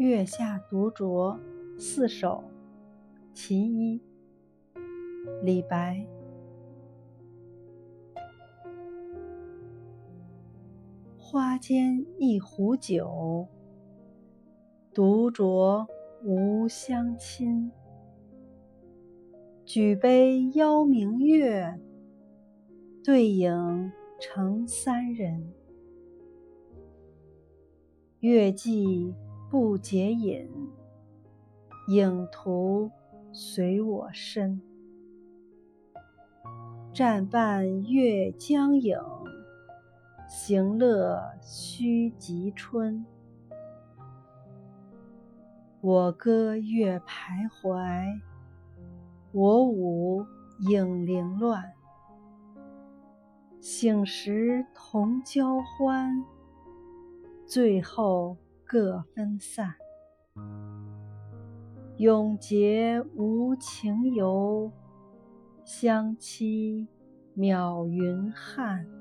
月下独酌四首·其一，李白。花间一壶酒，独酌无相亲。举杯邀明月，对影成三人。月既不解饮，影徒随我身。暂伴月将影，行乐须及春。我歌月徘徊，我舞影零乱。醒时同交欢。醉后各分散，永结无情游，相期邈云汉。